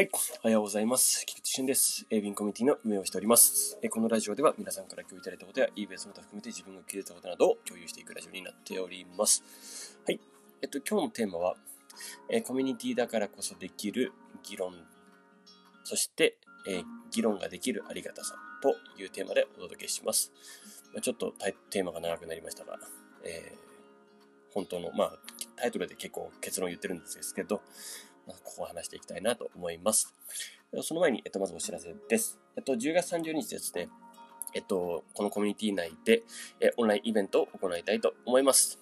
はい、おはようございます。菊池俊です。エービンコミュニティの運営をしております。えこのラジオでは皆さんから共有いただいたことや eBay その他含めて自分が気づいたことなどを共有していくラジオになっております。はい、えっと、今日のテーマは、えコミュニティだからこそできる議論、そして、え議論ができるありがたさというテーマでお届けします。ま、ちょっとテーマが長くなりましたが、えー、本当の、まあ、タイトルで結構結論言ってるんですけど、ここを話していきたいなと思います。その前に、えっと、まずお知らせです。えっと、10月30日ですね、えっと、このコミュニティ内で、えオンラインイベントを行いたいと思います。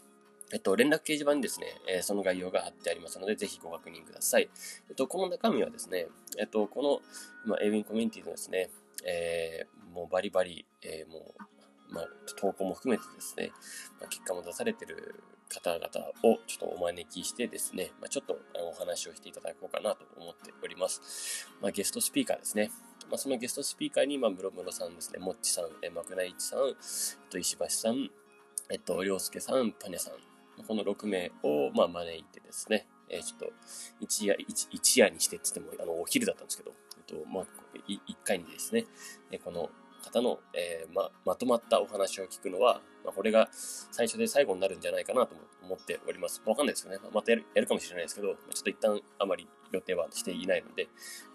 えっと、連絡掲示板にですね、えその概要が貼ってありますので、ぜひご確認ください。えっと、この中身はですね、えっと、この、まあエイウィンコミュニティのですね、えー、もうバリバリ、えー、もう、まあ、投稿も含めてですね、まあ、結果も出されてる方々をちょっとお招きしてですね、まあ、ちょっとお話をしていただこうかなと思っております。まあ、ゲストスピーカーですね。まあ、そのゲストスピーカーに、まあ、ムロムロさんですね、もっちさん、えマクナイチさん、えっと、石橋さん、えっと、りょうすけさん、パネさん、この6名を、まあ、招いてですね、えー、ちょっと、一夜、一一夜にしてって言っても、あの、お昼だったんですけど、えっと、まあ、一回にですね、この方の、えー、ま、まとまったお話を聞くのは、まあ、これが最初で最後になるんじゃないかなと思っております。わかんないですよね。またやるやるかもしれないですけど、ちょっと一旦あまり予定はしていないので、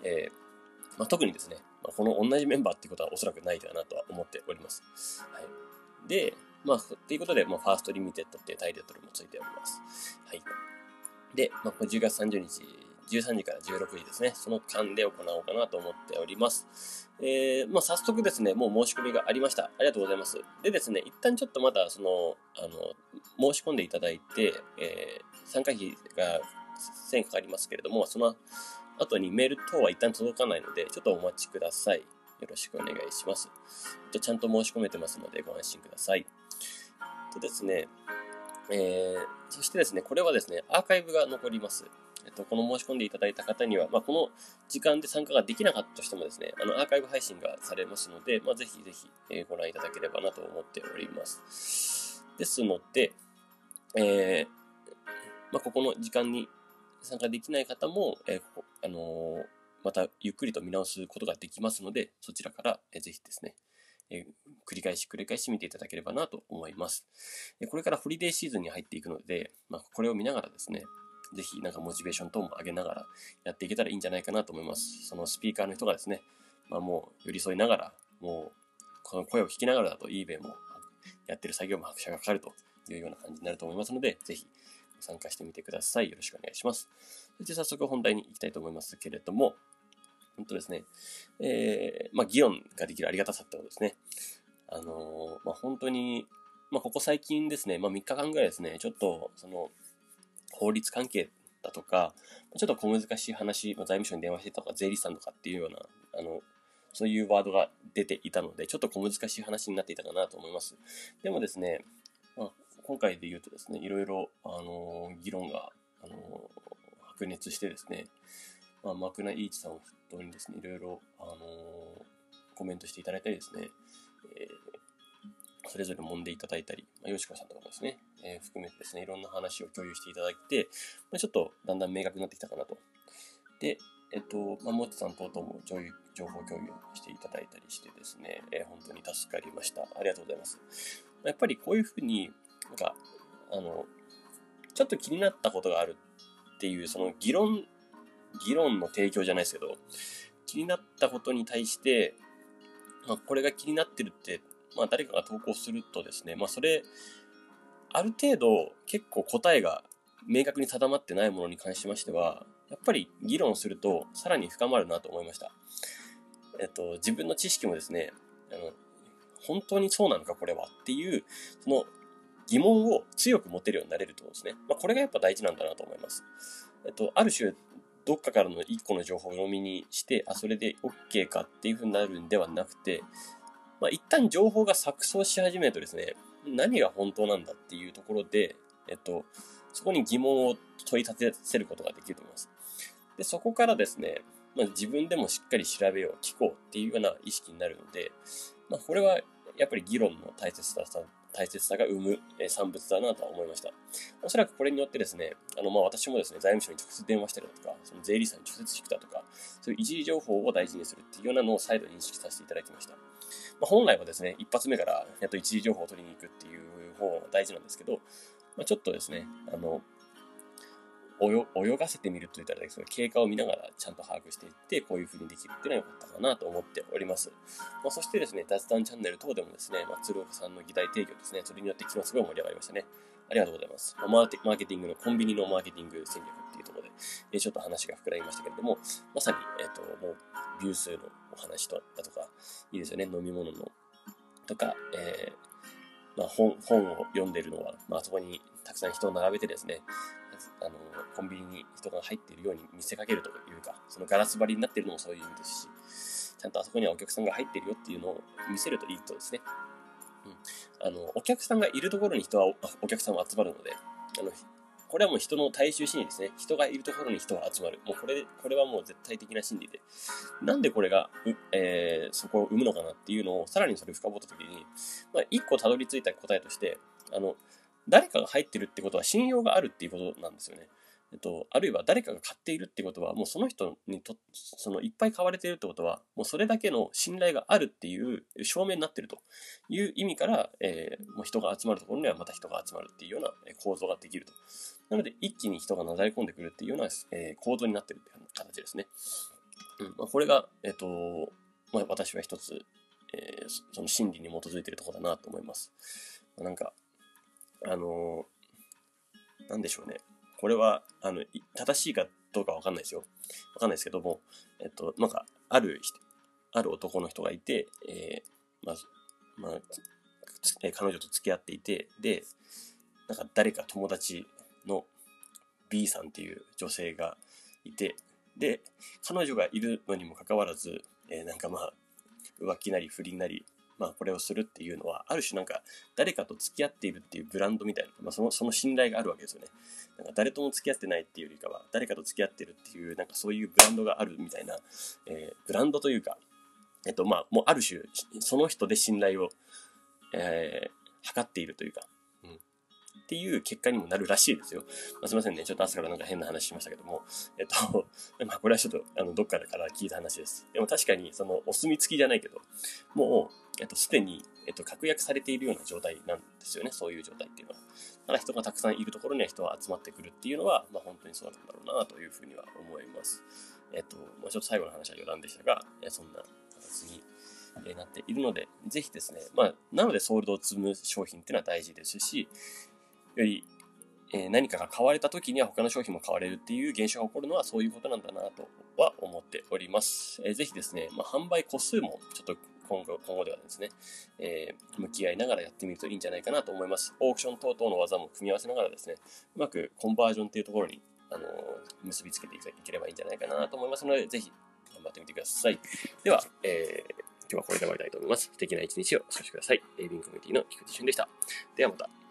えー、まあ、特にですね、まあ、この同じメンバーっていうことはおそらくないかなとは思っております。はい。で、まあ、ということで、まあ、 First Limited っていうタイトルもついております。はい。で、まあ、10月30日13時から16時ですね、その間で行おうかなと思っております。えー、まあ、早速ですね、もう申し込みがありました。ありがとうございます。でですね、一旦ちょっとまだ、その、あの、申し込んでいただいて、えー、参加費が1000円かかりますけれども、その後にメール等は一旦届かないので、ちょっとお待ちください。よろしくお願いします。ちゃんと申し込めてますので、ご安心ください。とですね、えー、そしてですね、これはですね、アーカイブが残ります。えっと、この申し込んでいただいた方には、まあ、この時間で参加ができなかったとしてもですね、あの、アーカイブ配信がされますので、まあ、ぜひぜひ、え、ご覧いただければなと思っております。ですので、えー、まあ、ここの時間に参加できない方も、えー、あのー、またゆっくりと見直すことができますので、そちらから、えー、ぜひですね、え繰り返し繰り返し見ていただければなと思います。これからホリデーシーズンに入っていくので、まあ、これを見ながらですね、ぜひなんかモチベーション等も上げながらやっていけたらいいんじゃないかなと思います。そのスピーカーの人がですね、まあ、もう寄り添いながら、もうこの声を聞きながらだと eBay もやってる作業も拍車がかかるというような感じになると思いますので、ぜひ参加してみてください。よろしくお願いします。そして早速本題に行きたいと思いますけれども、本当ですね、えー、まあ、議論ができるありがたさってことですね。あのー、まあ、本当に、まあ、ここ最近ですね、まあ、3日間ぐらいですね、ちょっと、その、法律関係だとか、ちょっと小難しい話、財務省に電話してたとか、税理士さんとかっていうような、あの、そういうワードが出ていたので、ちょっと小難しい話になっていたかなと思います。でもですね、まあ、今回で言うとですね、いろいろ、あの議論が、あの白熱してですね、まあ、マクナ・イーチさんを筆頭にですね、いろいろ、あのコメントしていただいたりですね、えー、それぞれ揉んでいただいたり、まあ、よしこさんとかもですね、えー、含めてですね、いろんな話を共有していただいて、まあ、ちょっとだんだん明確になってきたかなと。で、えっと、まあ、もちさん等々も情報共有していただいたりしてですね、えー、本当に助かりました。ありがとうございます。やっぱりこういうふうに、なんか、あの、ちょっと気になったことがあるっていう、その議論、議論の提供じゃないですけど、気になったことに対して、まあ、これが気になってるって、まあ、誰かが投稿するとですね、まあ、それ、ある程度結構答えが明確に定まってないものに関しましては、やっぱり議論するとさらに深まるなと思いました。えっと、自分の知識もですね、あの、本当にそうなのかこれはっていう、その疑問を強く持てるようになれると思うんですね。まあ、これがやっぱ大事なんだなと思います。えっと、ある種、どっかからの一個の情報を飲みにして、あ、それで OK かっていう風になるんではなくて、まあ、一旦情報が錯綜し始めるとですね、何が本当なんだっていうところで、えっと、そこに疑問を問い立てせることができると思います。で、そこからですね、まあ、自分でもしっかり調べよう、聞こうっていうような意識になるので、まあ、これはやっぱり議論の大切さ大切さが生む、産物だなとは思いました。おそらくこれによってですね、あの、まあ、私もですね、財務省に直接電話したりだとか、その税理士さんに直接聞くだとか、そういう一時情報を大事にするっていうようなのを再度認識させていただきました。まあ、本来はですね、一発目からやっと一時情報を取りに行くっていう方が大事なんですけど、まあ、ちょっとですね、あの、泳がせてみるといったらですね、経過を見ながらちゃんと把握していって、こういう風にできるっていうのは良かったかなと思っております。まあ、そしてですね、雑談チャンネル等でもですね、まあ、鶴岡さんの議題提供ですね、それによって昨日すごい盛り上がりましたね。ありがとうございます。まあ、マーケティングの、コンビニのマーケティング戦略っていうところで、えちょっと話が膨らみましたけれども、まさに、えっ、と、もう、ビュー数のお話とだとか、いいですよね、飲み物の、とか、えー、まあ、本、本を読んでるのは、まあ、そこにたくさん人を並べてですね、あの、コンビニに人が入っているように見せかけるというか、そのガラス張りになっているのもそういう意味ですし、ちゃんとあそこにはお客さんが入っているよっていうのを見せるといいとですね。うん。あの、お客さんがいるところに人は、お客さんは集まるので、あの、これはもう人の大衆心理ですね。人がいるところに人が集まる。もうこれ、これはもう絶対的な心理で。なんでこれが、えー、そこを生むのかなっていうのを、さらにそれを深掘ったときに、まあ、一個たどり着いた答えとして、あの、誰かが入ってるってことは信用があるっていうことなんですよね。えっと、あるいは誰かが買っているってことは、もうその人にと、そのいっぱい買われているってことは、もうそれだけの信頼があるっていう証明になってるという意味から、えー、もう人が集まるところにはまた人が集まるっていうような構造ができると。なので、一気に人がなだれ込んでくるっていうような、えー、構造になってるっていう形ですね。うんまあ、これが、えっと、まあ、私は一つ、えー、その心理に基づいているところだなと思います。なんか、あのー、なんでしょうね。これは、あの、正しいかどうかわかんないですよ。わかんないですけども、えっと、なんか、ある、ある男の人がいて、えー、まあ、まあ、え彼女と付き合っていて、で、なんか誰か友達の B さんっていう女性がいて、で、彼女がいるのにもかかわらず、えー、なんかまあ、浮気なり不倫なり、まあ、これをするっていうのは、ある種なんか、誰かと付き合っているっていうブランドみたいな、まあ、その、その信頼があるわけですよね。なんか誰とも付き合ってないっていうよりかは、誰かと付き合ってるっていう、なんかそういうブランドがあるみたいな、えー、ブランドというか、えっと、まあ、もうある種、その人で信頼を、えー、測っているというか、っていう結果にもなるらしいですよ。まあ、すいませんね。ちょっと朝からなんか変な話しましたけども。えっと、まあこれはちょっと、あの、どっかから聞いた話です。でも確かに、その、お墨付きじゃないけど、もう、えっと、すでに、えっと、確約されているような状態なんですよね。そういう状態っていうのは。だ人がたくさんいるところには人が集まってくるっていうのは、まあ本当にそうなんだろうなというふうには思います。えっと、まあ、ちょっと最後の話は余談でしたが、そんな形になっているので、ぜひですね、まあ、なのでソールドを積む商品っていうのは大事ですし、より、え何かが買われた時には他の商品も買われるっていう現象が起こるのはそういうことなんだなとは思っております。えー、ぜひですね、まあ、販売個数もちょっと今後今後ではですね、えー、向き合いながらやってみるといいんじゃないかなと思います。オークション等々の技も組み合わせながらですね、うまくコンバージョンっていうところに、あのー、結びつけていければいいんじゃないかなと思いますので、ぜひ頑張ってみてください。では、えー、今日はこれで終わりたいと思います。素敵な一日をお過ごしください。エイビンコミュニティの菊池俊でした。ではまた。